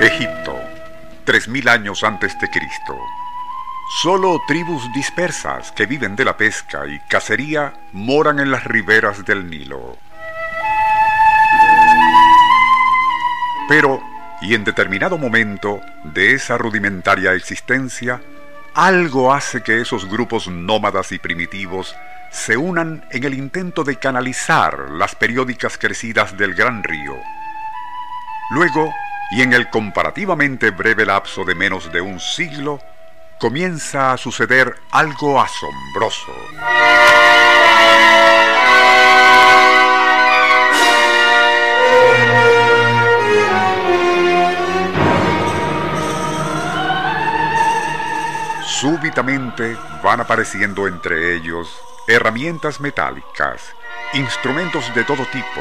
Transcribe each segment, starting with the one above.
Egipto, 3000 años antes de Cristo. Solo tribus dispersas que viven de la pesca y cacería moran en las riberas del Nilo. Pero, y en determinado momento de esa rudimentaria existencia, algo hace que esos grupos nómadas y primitivos se unan en el intento de canalizar las periódicas crecidas del gran río. Luego, y en el comparativamente breve lapso de menos de un siglo, comienza a suceder algo asombroso. Súbitamente van apareciendo entre ellos herramientas metálicas, instrumentos de todo tipo,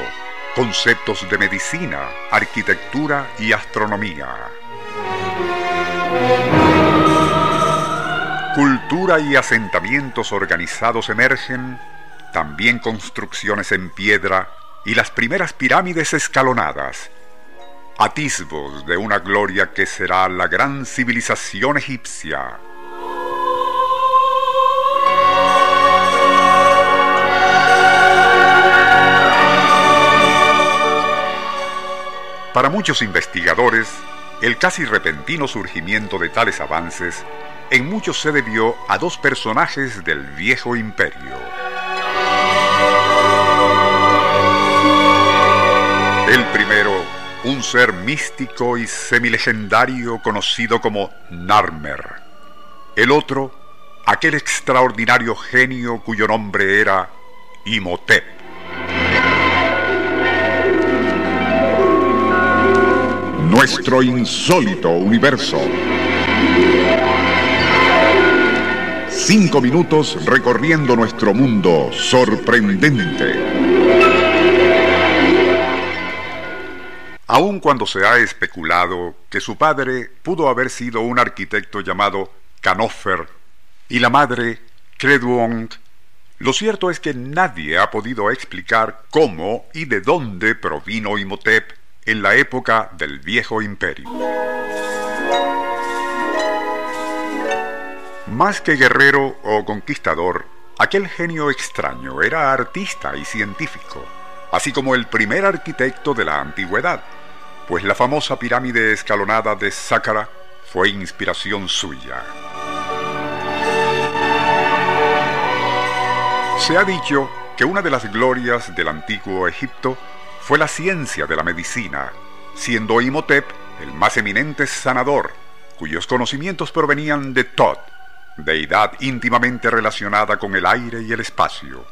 conceptos de medicina, arquitectura y astronomía. Cultura y asentamientos organizados emergen, también construcciones en piedra y las primeras pirámides escalonadas, atisbos de una gloria que será la gran civilización egipcia. Para muchos investigadores, el casi repentino surgimiento de tales avances en muchos se debió a dos personajes del viejo imperio. El primero, un ser místico y semilegendario conocido como Narmer. El otro, aquel extraordinario genio cuyo nombre era Imhotep. Nuestro insólito universo. Cinco minutos recorriendo nuestro mundo sorprendente. Aun cuando se ha especulado que su padre pudo haber sido un arquitecto llamado Canofer y la madre Creduong, lo cierto es que nadie ha podido explicar cómo y de dónde provino Imhotep en la época del viejo imperio. Más que guerrero o conquistador, aquel genio extraño era artista y científico, así como el primer arquitecto de la antigüedad, pues la famosa pirámide escalonada de Saqqara fue inspiración suya. Se ha dicho que una de las glorias del antiguo Egipto fue la ciencia de la medicina, siendo Imhotep el más eminente sanador, cuyos conocimientos provenían de Thoth, deidad íntimamente relacionada con el aire y el espacio.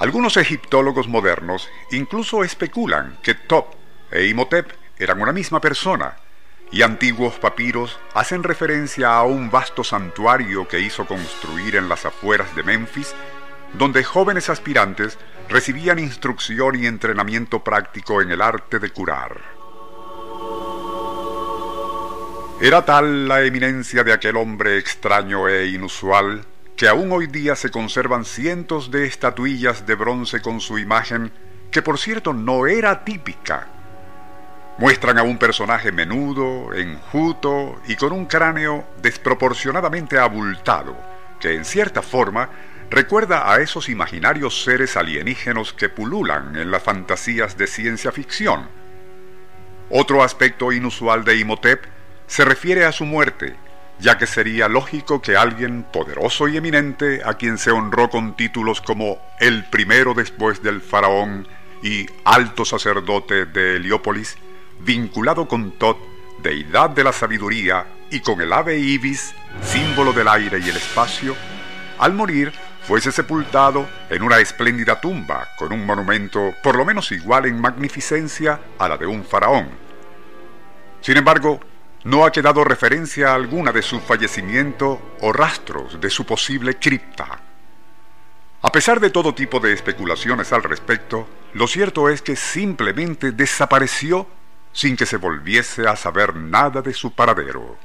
Algunos egiptólogos modernos incluso especulan que Thoth e Imhotep eran una misma persona, y antiguos papiros hacen referencia a un vasto santuario que hizo construir en las afueras de Memphis donde jóvenes aspirantes recibían instrucción y entrenamiento práctico en el arte de curar. Era tal la eminencia de aquel hombre extraño e inusual que aún hoy día se conservan cientos de estatuillas de bronce con su imagen, que por cierto no era típica. Muestran a un personaje menudo, enjuto y con un cráneo desproporcionadamente abultado, que en cierta forma recuerda a esos imaginarios seres alienígenos que pululan en las fantasías de ciencia ficción. Otro aspecto inusual de Imhotep se refiere a su muerte, ya que sería lógico que alguien poderoso y eminente, a quien se honró con títulos como el primero después del faraón y alto sacerdote de Heliópolis, vinculado con Tot, deidad de la sabiduría, y con el ave ibis, símbolo del aire y el espacio, al morir fuese sepultado en una espléndida tumba con un monumento por lo menos igual en magnificencia a la de un faraón. Sin embargo, no ha quedado referencia alguna de su fallecimiento o rastros de su posible cripta. A pesar de todo tipo de especulaciones al respecto, lo cierto es que simplemente desapareció sin que se volviese a saber nada de su paradero.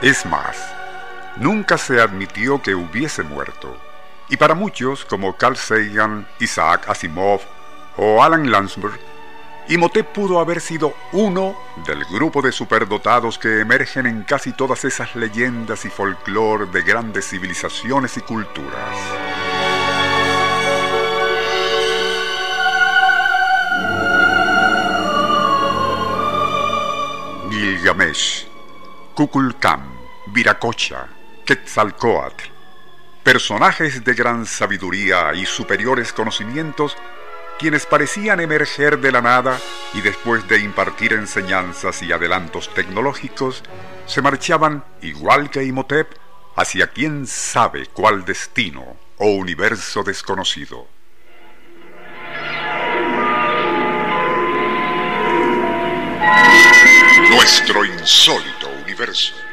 Es más, nunca se admitió que hubiese muerto, y para muchos como Carl Sagan, Isaac Asimov o Alan Landsberg, Imhotep pudo haber sido uno del grupo de superdotados que emergen en casi todas esas leyendas y folclore de grandes civilizaciones y culturas. Gilgamesh, Kukulkan, Viracocha, Quetzalcoatl, personajes de gran sabiduría y superiores conocimientos quienes parecían emerger de la nada y después de impartir enseñanzas y adelantos tecnológicos, se marchaban, igual que Imhotep, hacia quién sabe cuál destino o universo desconocido. Nuestro insólito universo.